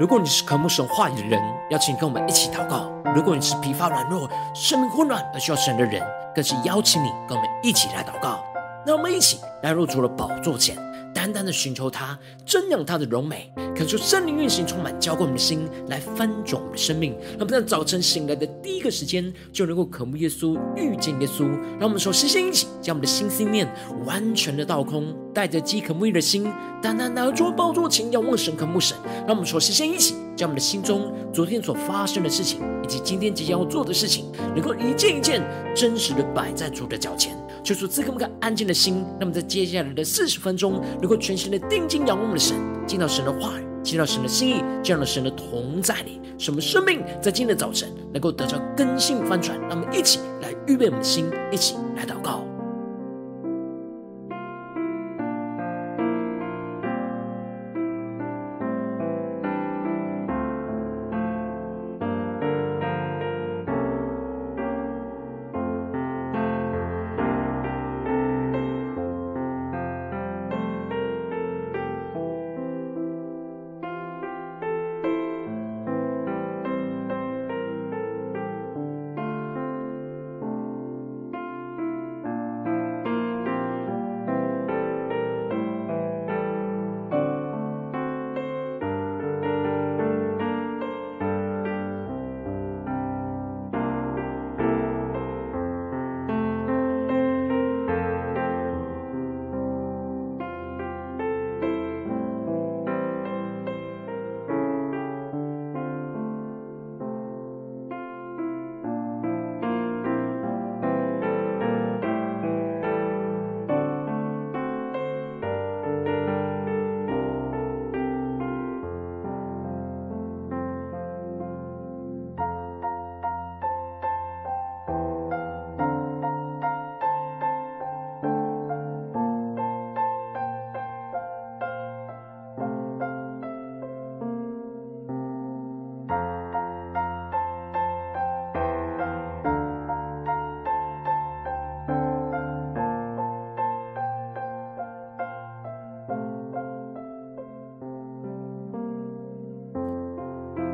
如果你是渴慕神话语的人，邀请跟我们一起祷告；如果你是疲乏软弱、生命混乱而需要神的人，更是邀请你跟我们一起来祷告。让我们一起来入主的宝座前，单单的寻求他，瞻仰他的荣美，恳求圣灵运行，充满浇灌我们的心，来翻转我们的生命。让我们在早晨醒来的第一个时间，就能够渴慕耶稣，遇见耶稣。让我们首先先一起将我们的心思念完全的倒空，带着饥渴沐浴的心，单单拿出宝座前，仰望神，渴慕神。让我们首先先一起将我们的心中昨天所发生的事情，以及今天即将要做的事情，能够一件一件真实的摆在主的脚前。求主赐给我们安静的心，那么在接下来的四十分钟，能够全心的定睛仰望我们的神，进到神的话语，进到神的心意，这样的神的同在里，使我们生命在今天的早晨能够得到更新翻转。让我们一起来预备我们的心，一起来祷告。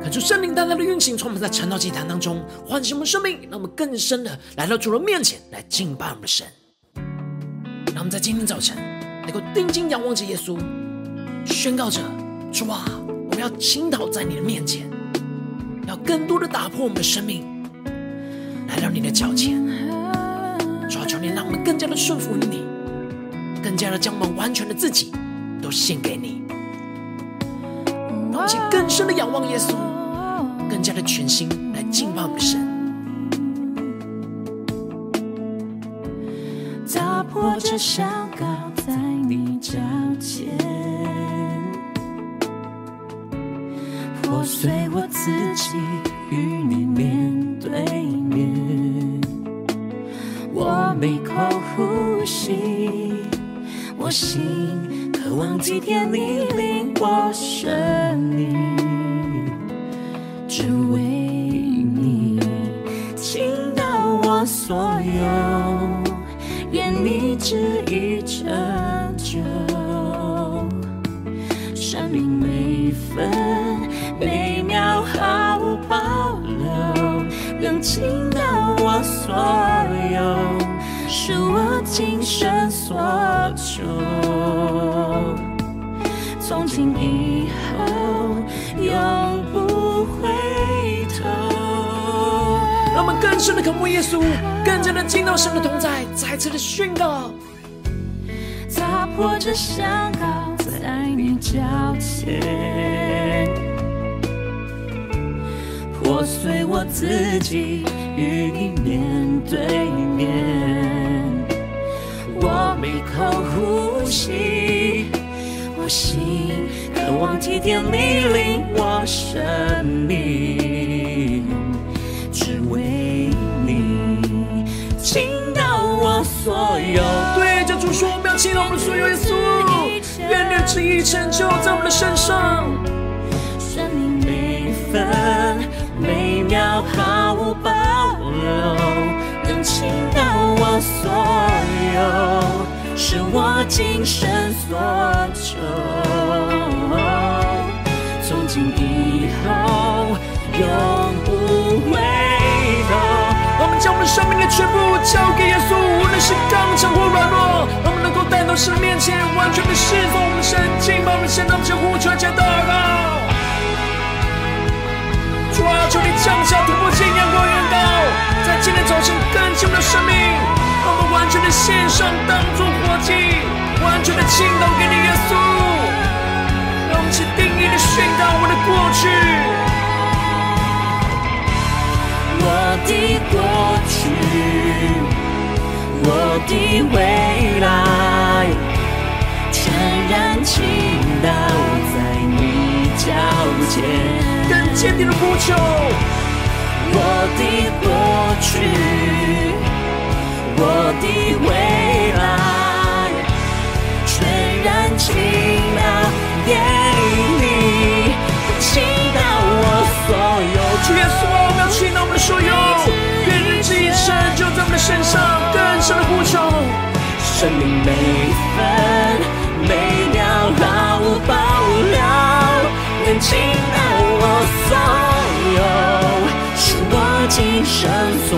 恳求圣灵大大的运行，充满在晨祷祭坛当中，唤醒我们生命，让我们更深的来到主的面前来敬拜我们的神。让我们在今天早晨能够定睛仰望着耶稣，宣告着：主啊，我们要倾倒在你的面前，要更多的打破我们的生命，来到你的脚前。主啊，求你让我们更加的顺服于你，更加的将我们完全的自己都献给你，让我们更深的仰望耶稣。加的全心来敬拜我们的神，打破这香倾倒我所有，是我今生所求，从今以后永不回头。让我们更深的渴慕耶稣，更加的进到神的同在，再次的宣告。打破这香膏在你脚前，我随我自己与你面对面。我每口呼吸，我心渴望体贴你领我生命。只为你倾倒我所有，对，叫主说，我们要倾倒我们所有，耶稣，愿你的旨意成就在我们的身上。生命每分要毫无保留，能倾倒我所有，是我今生所求。从今以后永不回头。我们将我们生命的全部交给耶稣，无论是刚强或软弱，我们能够带到神面前，完全的侍奉我们神，献上，当作活祭，完全的倾倒给你耶稣。让我们去定义的宣告我们的过去。我的过去，我的未来，全然倾倒在你脚前。更坚定的呼求，我的过去，我的未来，全然倾倒给你，倾倒我所有。主耶稣。倾倒我们的所有，愿日子一生就在我们的身上，更深的呼求，生命每分每秒毫无保留，能倾倒我所有，是我今生所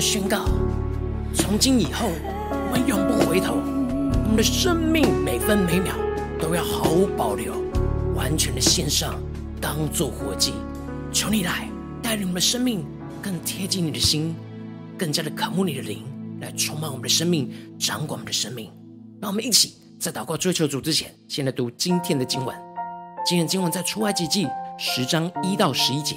的宣告。从今以后，我们永不回头。我们的生命每分每秒都要毫无保留，完全的献上，当作活祭。求你来带领我们的生命更贴近你的心，更加的渴慕你的灵，来充满我们的生命，掌管我们的生命。让我们一起在祷告追求主之前，先来读今天的经文。今天经文在出埃及记十章一到十一节。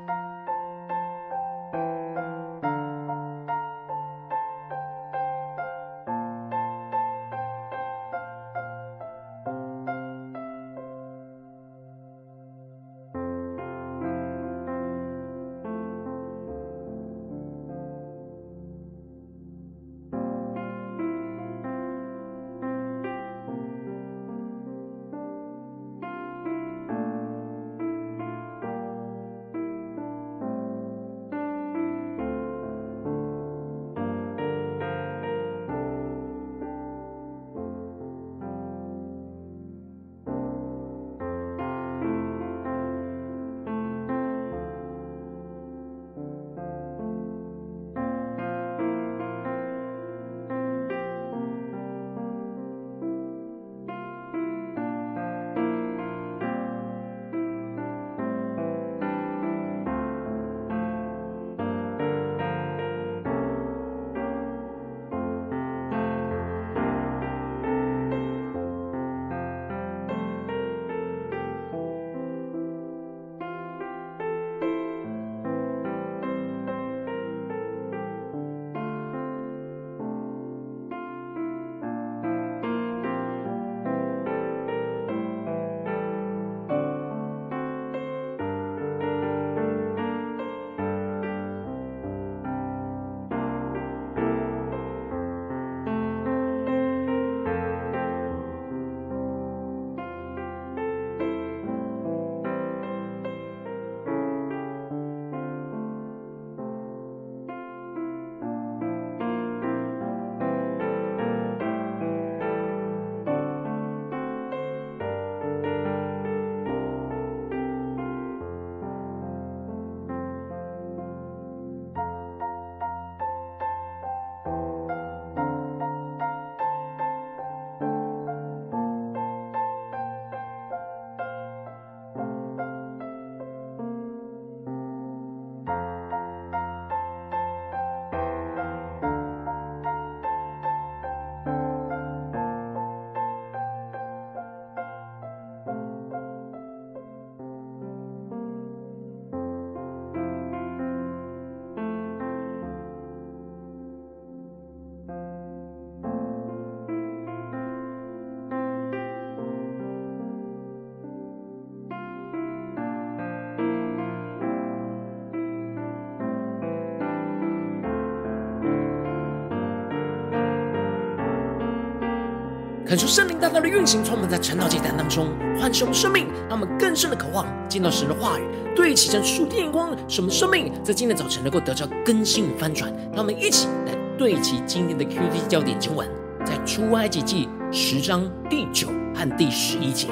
恳求圣灵大大的运行，充满在晨祷祭坛当中，唤醒我们生命，让我们更深的渴望见到神的话语，对齐神属天眼光，使我们生命在今天早晨能够得到更新与翻转。让我们一起来对齐今天的 QT 焦点经文，在出埃及记十章第九和第十一节，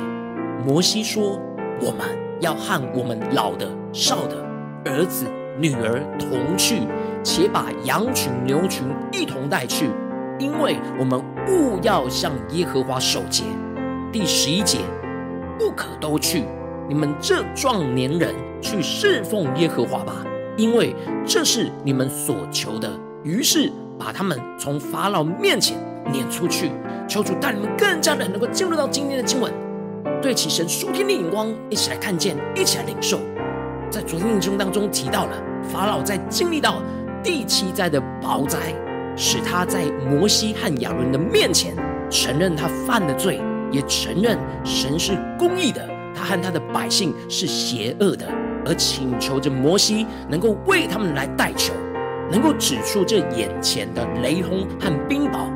摩西说：“我们要和我们老的、少的、儿子、女儿同去，且把羊群、牛群一同带去。”因为我们务要向耶和华守节。第十一节，不可都去，你们这壮年人去侍奉耶和华吧，因为这是你们所求的。于是把他们从法老面前撵出去。求主带你们更加的能够进入到今天的经文，对齐神属天的眼光，一起来看见，一起来领受。在昨天的经文当中提到了法老在经历到第七灾的雹灾。使他在摩西和亚伦的面前承认他犯了罪，也承认神是公义的，他和他的百姓是邪恶的，而请求着摩西能够为他们来代求，能够指出这眼前的雷轰和冰雹。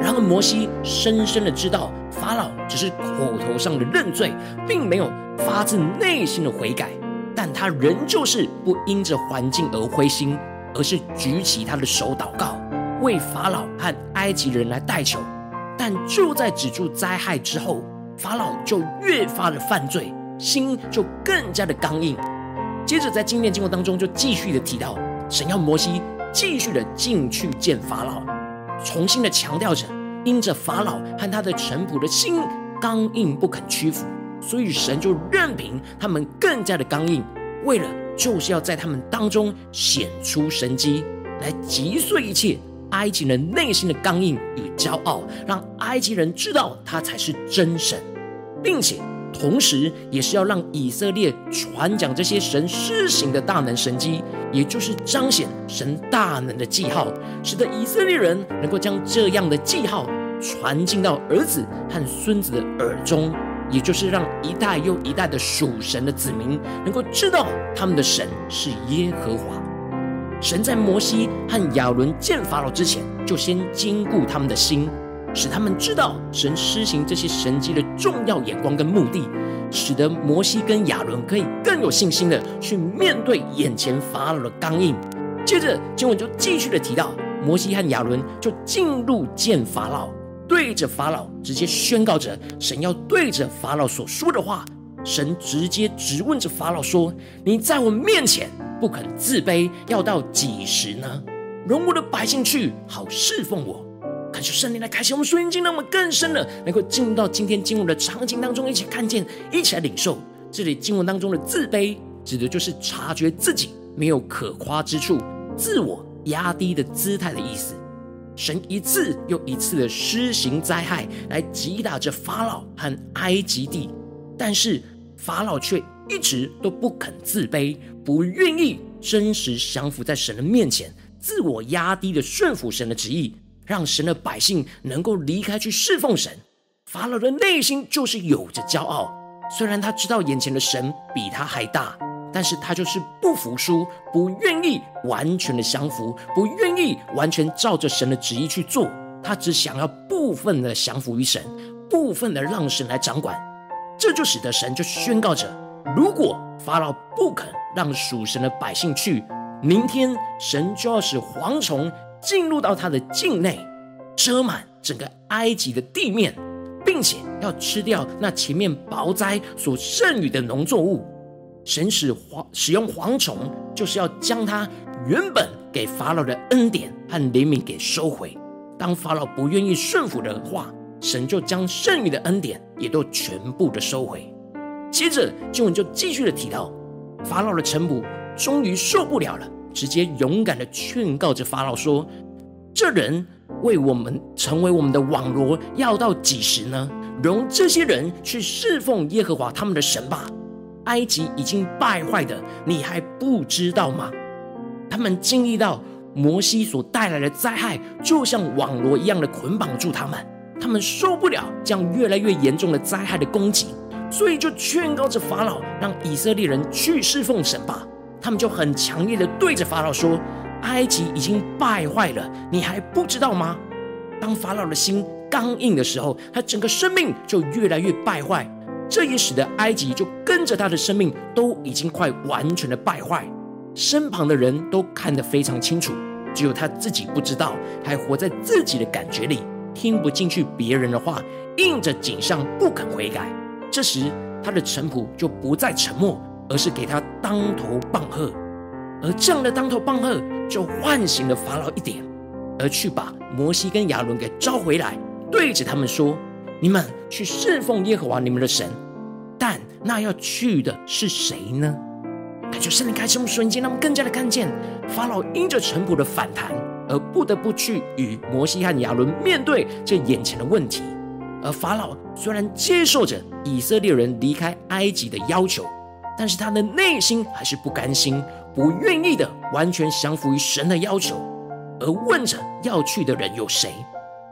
然而摩西深深的知道，法老只是口头上的认罪，并没有发自内心的悔改，但他仍旧是不因着环境而灰心，而是举起他的手祷告。为法老和埃及人来代求，但就在止住灾害之后，法老就越发的犯罪，心就更加的刚硬。接着在今天经文当中就继续的提到，神要摩西继续的进去见法老，重新的强调着，因着法老和他的臣仆的心刚硬不肯屈服，所以神就任凭他们更加的刚硬，为了就是要在他们当中显出神迹，来击碎一切。埃及人内心的刚硬与骄傲，让埃及人知道他才是真神，并且同时也是要让以色列传讲这些神施行的大能神迹，也就是彰显神大能的记号，使得以色列人能够将这样的记号传进到儿子和孙子的耳中，也就是让一代又一代的属神的子民能够知道他们的神是耶和华。神在摩西和亚伦见法老之前，就先坚固他们的心，使他们知道神施行这些神迹的重要眼光跟目的，使得摩西跟亚伦可以更有信心的去面对眼前法老的刚硬。接着经文就继续的提到，摩西和亚伦就进入见法老，对着法老直接宣告着神要对着法老所说的话。神直接质问着法老说：“你在我面前。”不肯自卑，要到几时呢？容我的百姓去，好侍奉我。感谢圣灵来开启我们属灵经，让我们更深的能够进入到今天经文的场景当中，一起看见，一起来领受。这里经文当中的自卑，指的就是察觉自己没有可夸之处，自我压低的姿态的意思。神一次又一次的施行灾害，来击打着法老和埃及地，但是法老却一直都不肯自卑。不愿意真实降服在神的面前，自我压低的顺服神的旨意，让神的百姓能够离开去侍奉神。法老的内心就是有着骄傲，虽然他知道眼前的神比他还大，但是他就是不服输，不愿意完全的降服，不愿意完全照着神的旨意去做。他只想要部分的降服于神，部分的让神来掌管。这就使得神就宣告着：如果法老不肯。让属神的百姓去，明天神就要使蝗虫进入到他的境内，遮满整个埃及的地面，并且要吃掉那前面雹灾所剩余的农作物。神使蝗使用蝗虫，就是要将他原本给法老的恩典和怜悯给收回。当法老不愿意顺服的话，神就将剩余的恩典也都全部的收回。接着经文就继续的提到。法老的臣仆终于受不了了，直接勇敢的劝告着法老说：“这人为我们成为我们的网罗，要到几时呢？容这些人去侍奉耶和华他们的神吧。埃及已经败坏的，你还不知道吗？他们经历到摩西所带来的灾害，就像网罗一样的捆绑住他们，他们受不了这样越来越严重的灾害的攻击。”所以就劝告着法老，让以色列人去侍奉神吧。他们就很强烈的对着法老说：“埃及已经败坏了，你还不知道吗？”当法老的心刚硬的时候，他整个生命就越来越败坏。这也使得埃及就跟着他的生命都已经快完全的败坏，身旁的人都看得非常清楚，只有他自己不知道，还活在自己的感觉里，听不进去别人的话，硬着颈项不肯悔改。这时，他的臣仆就不再沉默，而是给他当头棒喝，而这样的当头棒喝就唤醒了法老一点，而去把摩西跟亚伦给召回来，对着他们说：“你们去侍奉耶和华你们的神。”但那要去的是谁呢？感觉圣灵开启我们瞬间，他们更加的看见法老因着臣仆的反弹，而不得不去与摩西和亚伦面对这眼前的问题。而法老虽然接受着以色列人离开埃及的要求，但是他的内心还是不甘心，不愿意的完全降服于神的要求，而问着要去的人有谁？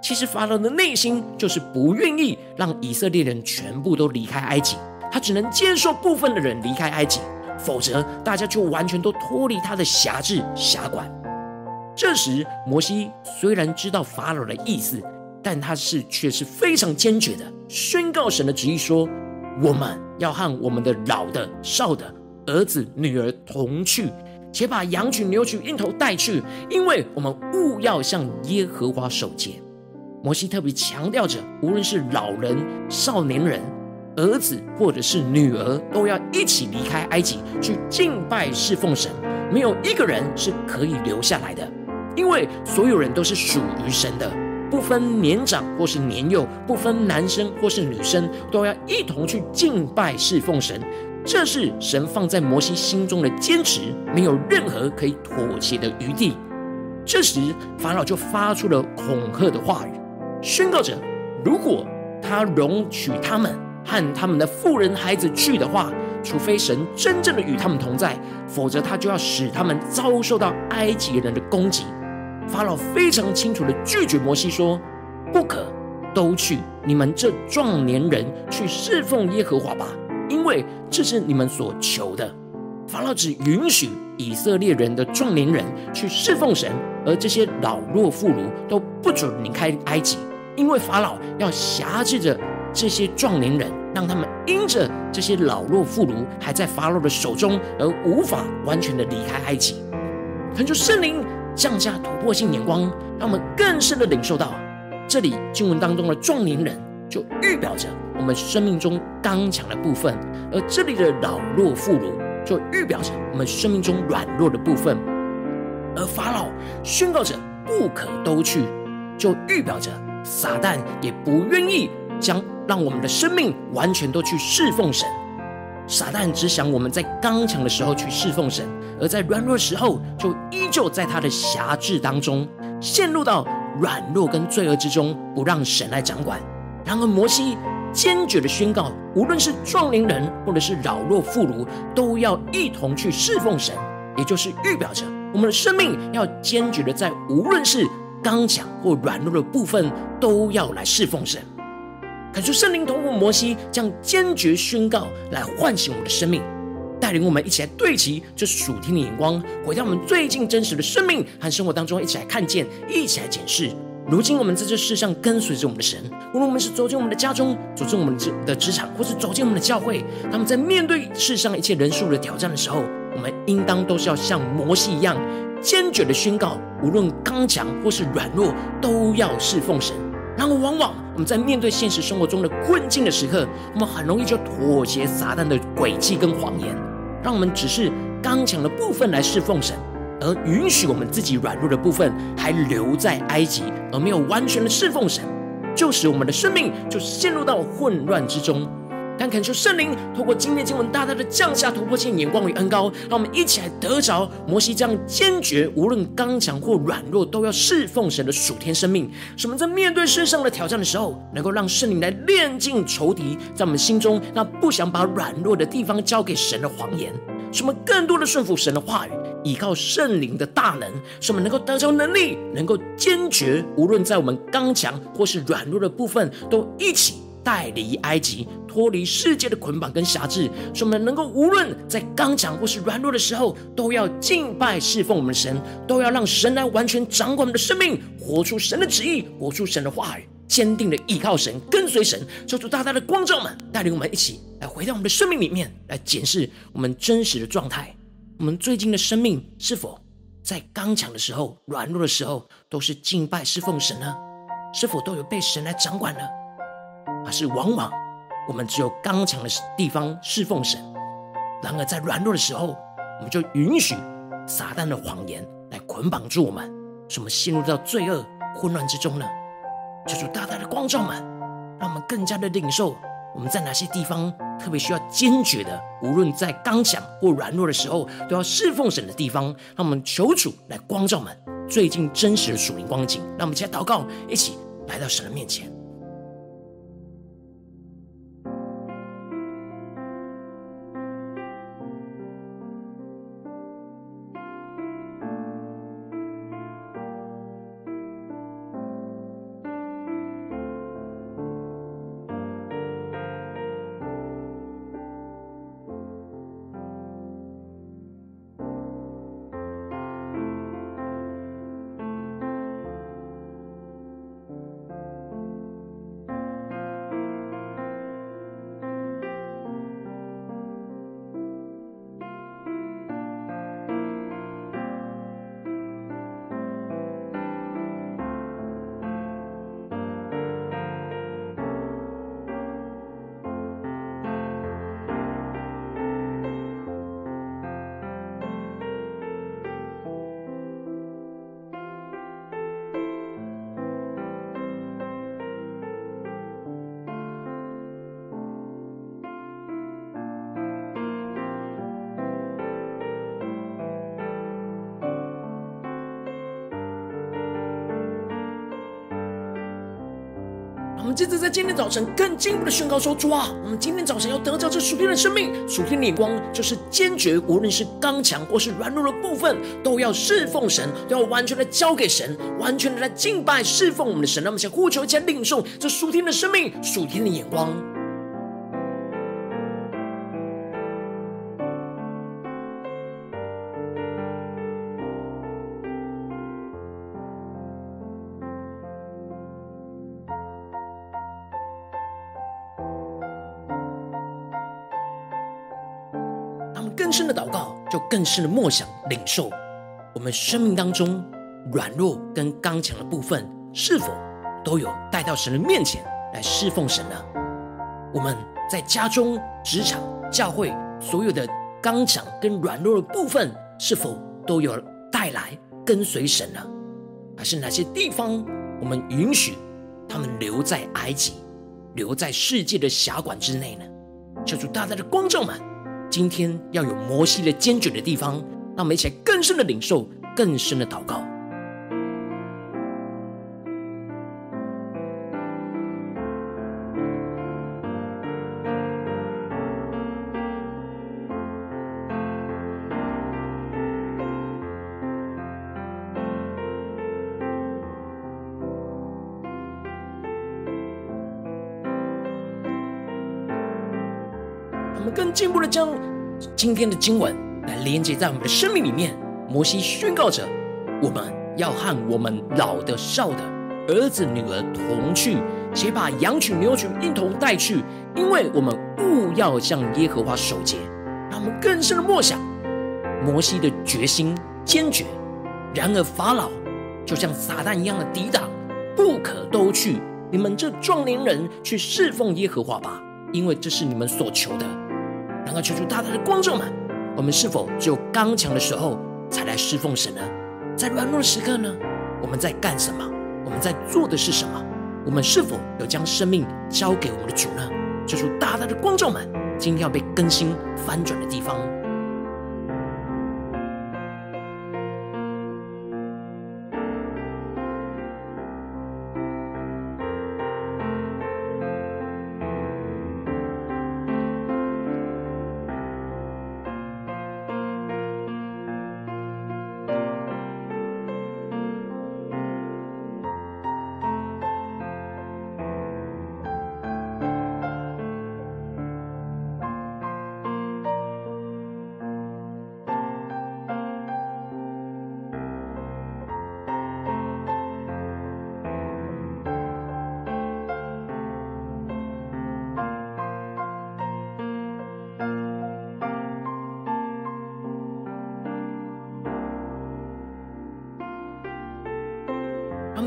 其实法老的内心就是不愿意让以色列人全部都离开埃及。他只能接受部分的人离开埃及，否则大家就完全都脱离他的辖制辖管。这时，摩西虽然知道法老的意思，但他是却是非常坚决的宣告神的旨意说：“我们要和我们的老的、少的、儿子、女儿同去，且把羊群、牛群、一头带去，因为我们务要向耶和华守节。”摩西特别强调着，无论是老人、少年人。儿子或者是女儿都要一起离开埃及去敬拜侍奉神，没有一个人是可以留下来的，因为所有人都是属于神的，不分年长或是年幼，不分男生或是女生，都要一同去敬拜侍奉神。这是神放在摩西心中的坚持，没有任何可以妥协的余地。这时法老就发出了恐吓的话语，宣告着：如果他容许他们。和他们的妇人孩子去的话，除非神真正的与他们同在，否则他就要使他们遭受到埃及人的攻击。法老非常清楚的拒绝摩西说：“不可都去，你们这壮年人去侍奉耶和华吧，因为这是你们所求的。”法老只允许以色列人的壮年人去侍奉神，而这些老弱妇孺都不准离开埃及，因为法老要挟制着。这些壮年人，让他们因着这些老弱妇孺还在法老的手中，而无法完全的离开埃及。恳求圣灵降下突破性眼光，让我们更深的领受到，这里经文当中的壮年人，就预表着我们生命中刚强的部分；而这里的老弱妇孺，就预表着我们生命中软弱的部分。而法老宣告着不可都去，就预表着撒旦也不愿意将。让我们的生命完全都去侍奉神。撒旦只想我们在刚强的时候去侍奉神，而在软弱的时候就依旧在他的辖制当中，陷入到软弱跟罪恶之中，不让神来掌管。然而摩西坚决的宣告，无论是壮年人或者是老弱妇孺，都要一同去侍奉神，也就是预表着我们的生命要坚决的在无论是刚强或软弱的部分，都要来侍奉神。恳求圣灵通过摩西这样坚决宣告，来唤醒我们的生命，带领我们一起来对齐这属天的眼光，回到我们最近真实的生命和生活当中，一起来看见，一起来检视。如今我们在这世上跟随着我们的神，无论我们是走进我们的家中，走进我们的职场，或是走进我们的教会，他们在面对世上一切人数的挑战的时候，我们应当都是要像摩西一样，坚决的宣告，无论刚强或是软弱，都要侍奉神。然而，往往我们在面对现实生活中的困境的时刻，我们很容易就妥协撒旦的诡计跟谎言，让我们只是刚强的部分来侍奉神，而允许我们自己软弱的部分还留在埃及，而没有完全的侍奉神，就使我们的生命就陷入到混乱之中。但恳求圣灵透过今天经文大大的降下突破性眼光与恩膏，让我们一起来得着摩西这样坚决，无论刚强或软弱，都要侍奉神的属天生命。什么在面对世上的挑战的时候，能够让圣灵来炼尽仇敌在我们心中那不想把软弱的地方交给神的谎言。什么更多的顺服神的话语，依靠圣灵的大能，什么能够得着能力，能够坚决，无论在我们刚强或是软弱的部分，都一起带离埃及。脱离世界的捆绑跟辖制，使我们能够无论在刚强或是软弱的时候，都要敬拜侍奉我们的神，都要让神来完全掌管我们的生命，活出神的旨意，活出神的话语，坚定的依靠神，跟随神，求主大大的光照们，带领我们一起来回到我们的生命里面，来检视我们真实的状态。我们最近的生命是否在刚强的时候、软弱的时候，都是敬拜侍奉神呢？是否都有被神来掌管呢？而是往往我们只有刚强的地方侍奉神，然而在软弱的时候，我们就允许撒旦的谎言来捆绑住我们，使我们陷入到罪恶混乱之中呢？求主大大的光照们，让我们更加的领受我们在哪些地方特别需要坚决的，无论在刚强或软弱的时候，都要侍奉神的地方。让我们求主来光照们最近真实的属灵光景。让我们一起来祷告，一起来到神的面前。接着在今天早晨更进一步的宣告说：主啊，我们今天早晨要得着这属天的生命，属天的眼光，就是坚决，无论是刚强或是软弱的部分，都要侍奉神，都要完全的交给神，完全的来敬拜侍奉我们的神。那么，想呼求，一起来领受这属天的生命，属天的眼光。深的祷告，就更深的默想领受，我们生命当中软弱跟刚强的部分，是否都有带到神的面前来侍奉神呢？我们在家中、职场、教会，所有的刚强跟软弱的部分，是否都有带来跟随神呢？还是哪些地方我们允许他们留在埃及，留在世界的辖管之内呢？求主大大的光照们。今天要有摩西的坚决的地方，让我们一起来更深的领受，更深的祷告。今天的经文来连接在我们的生命里面。摩西宣告着：我们要和我们老的、少的、儿子、女儿同去，且把羊群、牛群一同带去，因为我们务要向耶和华守节。让我们更深的默想摩西的决心坚决。然而法老就像撒旦一样的抵挡，不可都去。你们这壮年人去侍奉耶和华吧，因为这是你们所求的。然后求出大大的光照们，我们是否只有刚强的时候才来侍奉神呢？在软弱的时刻呢？我们在干什么？我们在做的是什么？我们是否有将生命交给我们的主呢？求出大大的光照们，今天要被更新翻转的地方。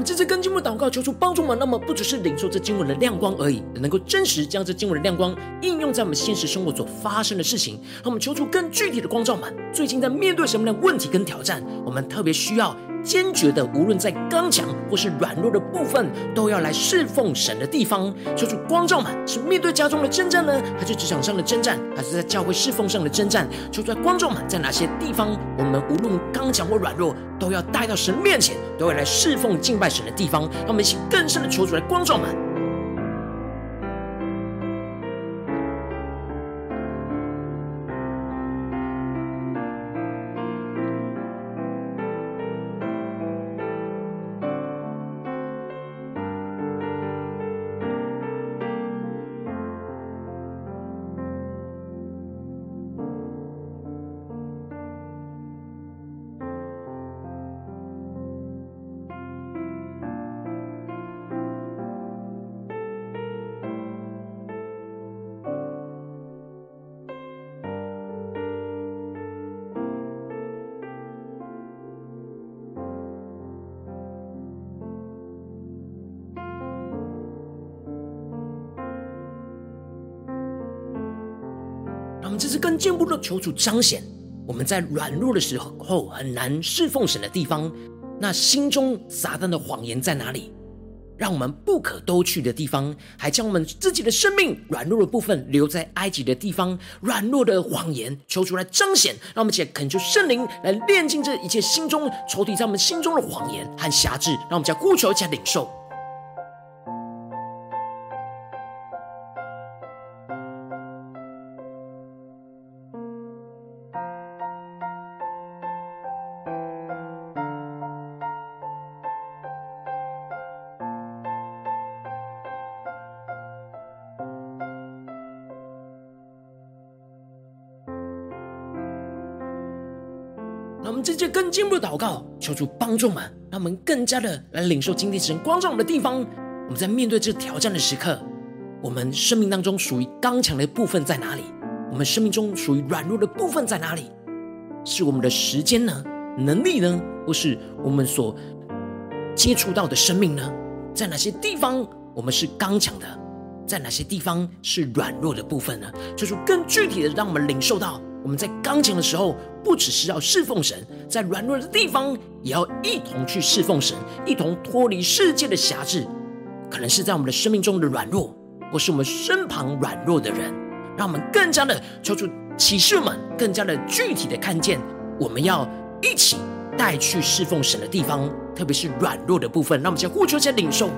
这次跟经文祷告，求出帮助我们。那么不只是领受这经文的亮光而已，能够真实将这经文的亮光应用在我们现实生活所发生的事情。让我们求出更具体的光照们。最近在面对什么样的问题跟挑战，我们特别需要。坚决的，无论在刚强或是软弱的部分，都要来侍奉神的地方。求主光照们，是面对家中的征战呢，还是职场上的征战，还是在教会侍奉上的征战？求主光照们，在哪些地方，我们无论刚强或软弱，都要带到神面前，都要来侍奉敬拜神的地方。让我们一起更深的求主来光照们。这是更进一步的求主彰显我们在软弱的时候很难侍奉神的地方。那心中撒旦的谎言在哪里？让我们不可都去的地方，还将我们自己的生命软弱的部分留在埃及的地方。软弱的谎言，求主来彰显。让我们且恳求圣灵来炼净这一切心中仇敌在我们心中的谎言和辖制。让我们将呼求，加领受。进一步的祷告，求主帮助们，让我们更加的来领受今天神光照我们的地方。我们在面对这挑战的时刻，我们生命当中属于刚强的部分在哪里？我们生命中属于软弱的部分在哪里？是我们的时间呢？能力呢？或是我们所接触到的生命呢？在哪些地方我们是刚强的？在哪些地方是软弱的部分呢？求主更具体的让我们领受到。我们在刚强的时候，不只是要侍奉神，在软弱的地方，也要一同去侍奉神，一同脱离世界的辖制。可能是在我们的生命中的软弱，或是我们身旁软弱的人，让我们更加的抽出启示们，更加的具体的看见，我们要一起带去侍奉神的地方，特别是软弱的部分。让我们先呼求，先领受。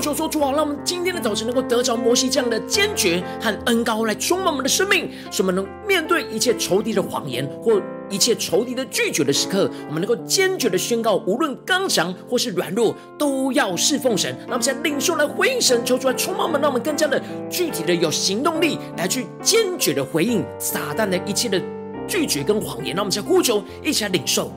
求说：“主啊，让我们今天的早晨能够得着摩西这样的坚决和恩膏来充满我们的生命，使我们能面对一切仇敌的谎言或一切仇敌的拒绝的时刻，我们能够坚决的宣告，无论刚强或是软弱，都要侍奉神。让我们现在领受来回应神，求主来充满我们，让我们更加的具体的有行动力来去坚决的回应撒旦的一切的拒绝跟谎言。让我们现在呼求，一起来领受。”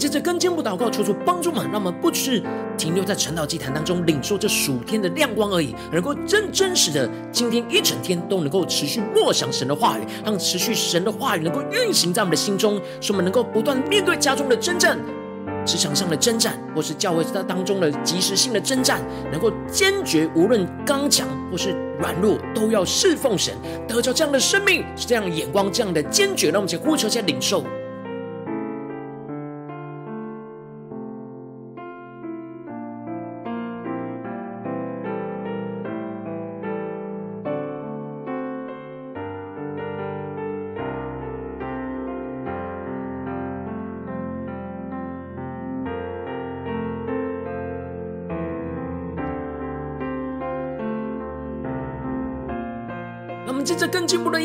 接着跟进步祷告，求主帮助我们，让我们不只是停留在晨祷祭坛当中领受这属天的亮光而已，能够真真实的今天一整天都能够持续默想神的话语，让持续神的话语能够运行在我们的心中，使我们能够不断面对家中的征战。职场上的征战，或是教会在当中的即时性的征战，能够坚决，无论刚强或是软弱，都要侍奉神，得着这样的生命，是这样眼光，这样的坚决，让我们一起呼求，一起领受。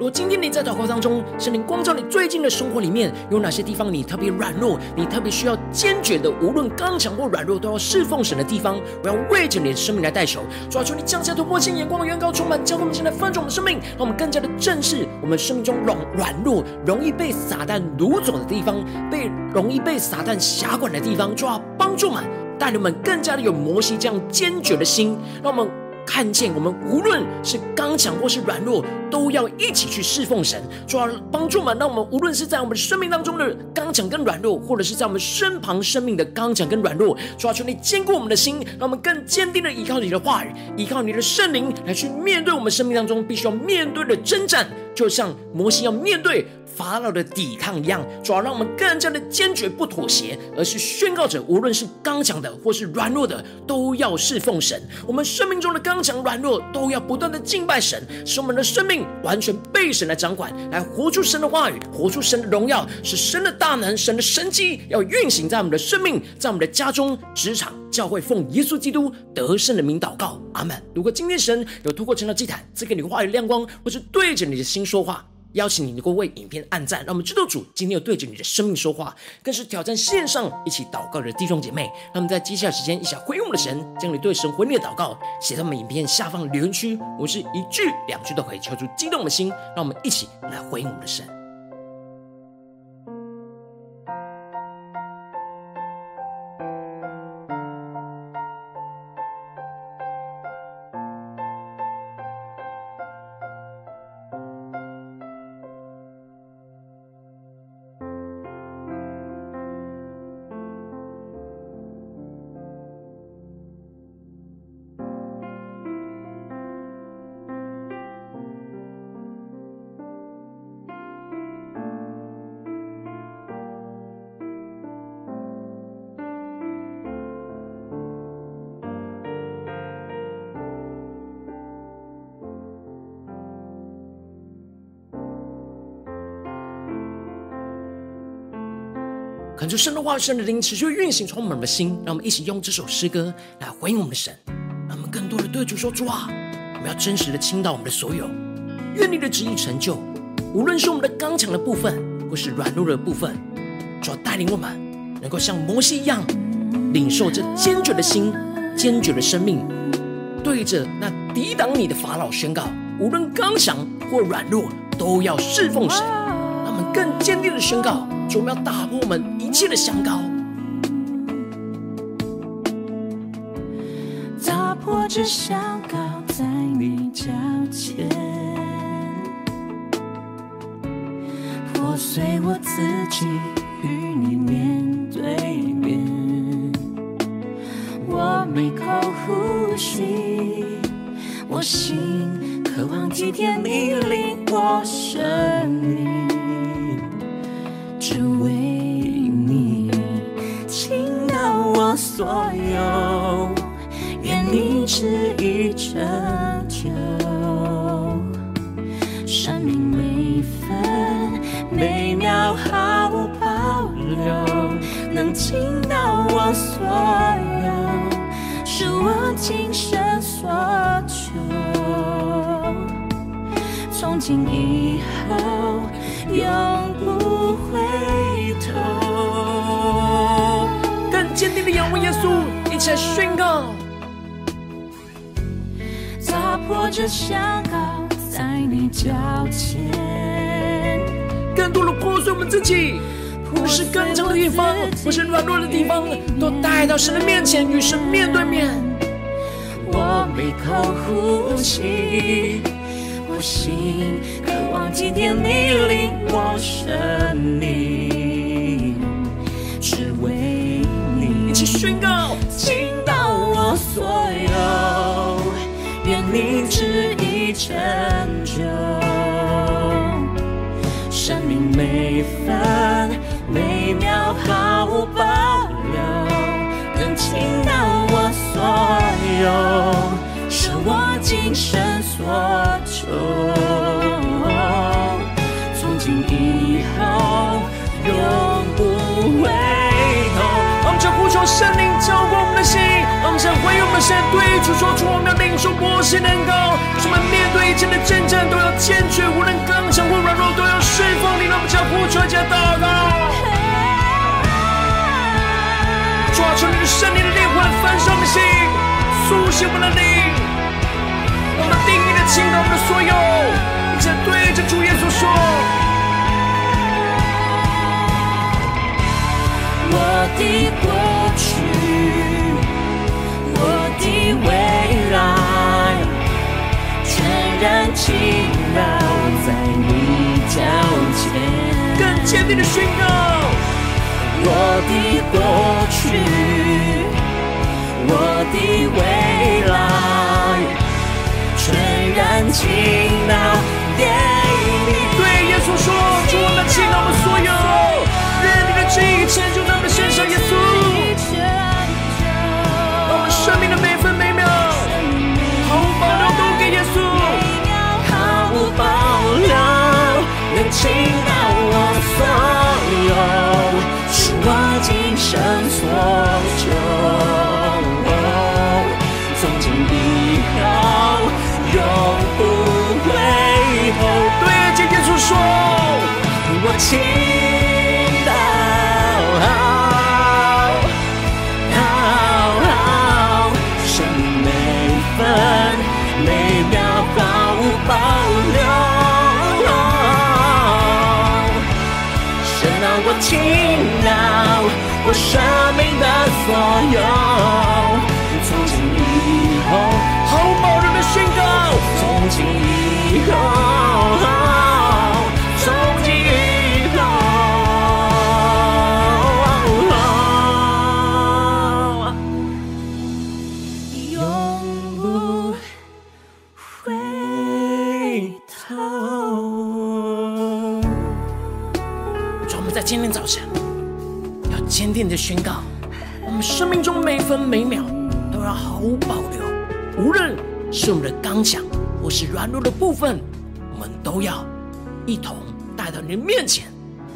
果今天你在祷告当中，圣灵光照你最近的生活里面，有哪些地方你特别软弱，你特别需要坚决的，无论刚强或软弱，都要侍奉神的地方，我要为着你的生命来代求。主啊，求你降下突破性眼光，远高充满，教会我们现在翻转我们的生命，让我们更加的正视我们生命中软软弱、容易被撒旦掳走的地方，被容易被撒旦辖管的地方。主啊，帮助们带领我们更加的有摩西这样坚决的心，让我们。看见我们无论是刚强或是软弱，都要一起去侍奉神，主要帮助我们。让我们无论是在我们生命当中的刚强跟软弱，或者是在我们身旁生命的刚强跟软弱，主要求你坚固我们的心，让我们更坚定的依靠你的话语，依靠你的圣灵来去面对我们生命当中必须要面对的征战，就像摩西要面对。法老的抵抗一样，主要让我们更加的坚决不妥协，而是宣告着，无论是刚强的或是软弱的，都要侍奉神。我们生命中的刚强软弱，都要不断的敬拜神，使我们的生命完全被神来掌管，来活出神的话语，活出神的荣耀，使神的大能、神的神迹要运行在我们的生命，在我们的家中、职场、教会，奉耶稣基督得胜的名祷告，阿门。如果今天神有透过成了祭坛赐给你话语亮光，或是对着你的心说话。邀请你能够为影片按赞，让我们知道主今天有对着你的生命说话，更是挑战线上一起祷告的弟兄姐妹。那么在接下来时间一起回应我们的神，将你对神回应的祷告写在我们影片下方留言区。我是一句两句都可以敲出激动的心，让我们一起来回应我们的神。求神的话语、神的灵持续运行，充满我们的心。让我们一起用这首诗歌来回应我们的神，让我们更多的对主说：主啊，我们要真实的倾倒我们的所有，愿你的旨意成就。无论是我们的刚强的部分，或是软弱的部分，主要带领我们能够像摩西一样，领受这坚决的心、坚决的生命，对着那抵挡你的法老宣告：无论刚强或软弱，都要侍奉神。让我们更坚定的宣告。我们要打破我们一切的香膏，打破这想靠在你脚前，破碎我自己，与你面对面。我每口呼吸，我心渴望体贴你令我生命，意成就，生命每分每秒毫无保留，能倾倒我所有，是我今生所求。从今以后，永不回头。更坚定的仰望耶稣，一起来宣告。我只想靠在你脚前，更多的破碎我们自己，不是刚强的地方，不是软弱的地方，都带到神的面前，与神面对面。我每口呼吸，我心渴望今天你领我生命，只为你一起宣告，倾倒我所有。成就，生命每分每秒毫无保留，能倾倒我所有，是我今生所求。从今以后，永不回头。我们将呼求圣灵浇灌我们的心。我们想回应我们的神，对主说出我们要领受波西能高，使我们面对一切的征战都要坚决，无论刚强或软弱都要释放你。让我们将呼求加祷告，抓住你的圣灵的烈火来焚烧我们的心，苏醒我们的灵，我们定义的倾倒我们的所有，一起对着主耶稣说：倾倒在你脚前，更坚定的宣告，我的过去，我的未来，全然倾倒生所求。从今以后，永不回头。对，今天主说，我情生命的所有，每秒都要毫无保留，无论是我们的刚强或是软弱的部分，我们都要一同带到你的面前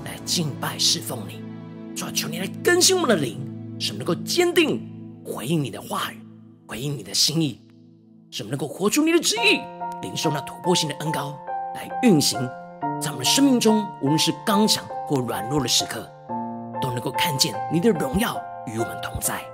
来敬拜侍奉你。主啊，求你来更新我们的灵，使我们能够坚定回应你的话语，回应你的心意，使我们能够活出你的旨意，领受那突破性的恩膏来运行在我们的生命中，无论是刚强。或软弱的时刻，都能够看见你的荣耀与我们同在。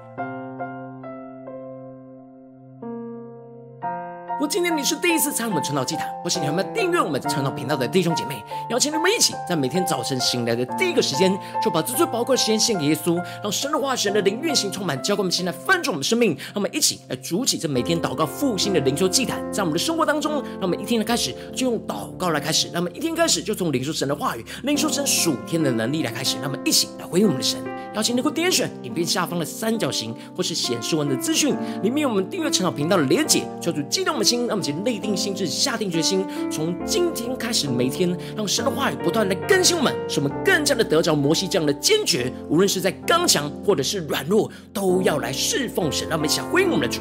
我今天你是第一次参与我们晨祷祭坛，或是你还没有订阅我们晨祷频道的弟兄姐妹，邀请你们一起在每天早晨醒来的第一个时间，就把这最宝贵的时间献给耶稣，让神的话、神的灵运行充满，浇灌我们现在翻转我们生命。让我们一起来筑起这每天祷告复兴的灵修祭坛，在我们的生活当中，让我们一天的开始就用祷告来开始，让我们一天开始就从领受神的话语、领受神属天的能力来开始，让我们一起来回应我们的神。邀请你能够点选影片下方的三角形，或是显示文的资讯，里面有我们订阅晨祷频道的连结，求主激动我们心，让我们先内定心智，下定决心，从今天开始，每天让神的话语不断的更新我们，使我们更加的得着摩西这样的坚决，无论是在刚强或者是软弱，都要来侍奉神。让我们一起回应我们的主。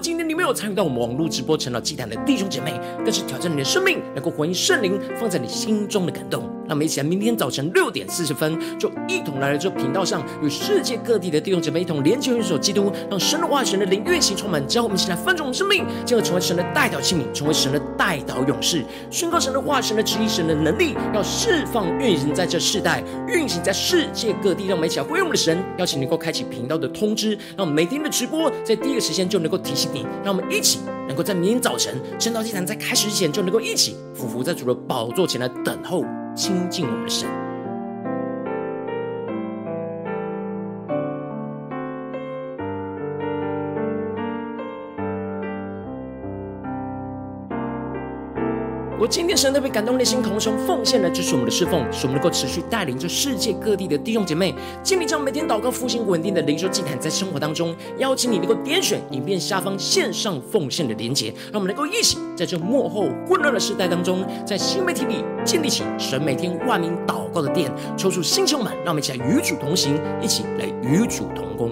今天你没有参与到我们网络直播成了祭坛的弟兄姐妹，更是挑战你的生命，能够回应圣灵放在你心中的感动。让我们一起来，明天早晨六点四十分，就一同来到这频道上，与世界各地的弟兄姐妹一同连接、运手基督，让神的话、神的灵运行充满，教我们一起来翻转我们生命，进而成为神的代祷器皿，成为神的代祷勇士，宣告神的话、神的旨意、神的能力，要释放运行在这世代，运行在世界各地。让我们一起来回应我们的神，邀请能够开启频道的通知，让我们每天的直播在第一个时间就能够提醒你，让我们一起能够在明天早晨升到祭坛在开始之前，就能够一起俯伏在主的宝座前来等候。亲近我们的神。我今天神特别感动的心，同时奉献的就是我们的侍奉，使我们能够持续带领着世界各地的弟兄姐妹，建立这样每天祷告复兴稳定的灵修祭坛，在生活当中，邀请你能够点选影片下方线上奉献的连结，让我们能够一起在这幕后混乱的时代当中，在新媒体里建立起神每天万名祷告的殿，抽出新球满，让我们一起来与主同行，一起来与主同工。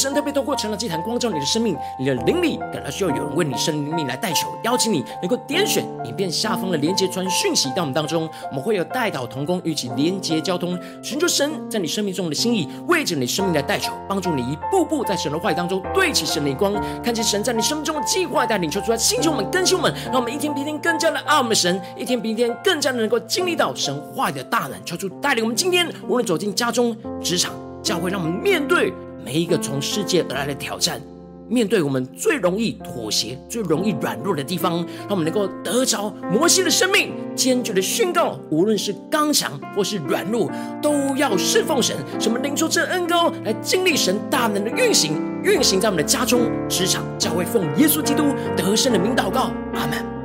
神特别透过晨祷祭坛光照你的生命，你的灵里感到需要有人为你生命来代求，邀请你能够点选影片下方的连接传讯息到我们当中，我们会有代祷同工，与其连接交通，寻求神在你生命中的心意，为着你生命来代求，帮助你一步步在神的话语当中对齐神的光，看见神在你生命中的计划带领，求出来星球们更新我们，让我们一天比一天更加的爱我们神，一天比一天更加的能够经历到神话语的大能，求主带领我们今天无论走进家中、职场、教会，让我们面对。每一个从世界而来的挑战，面对我们最容易妥协、最容易软弱的地方，让我们能够得着摩西的生命，坚决的宣告：无论是刚强或是软弱，都要侍奉神。什么领受这恩膏，来经历神大能的运行，运行在我们的家中、职场、教会，奉耶稣基督得胜的名祷告，阿门。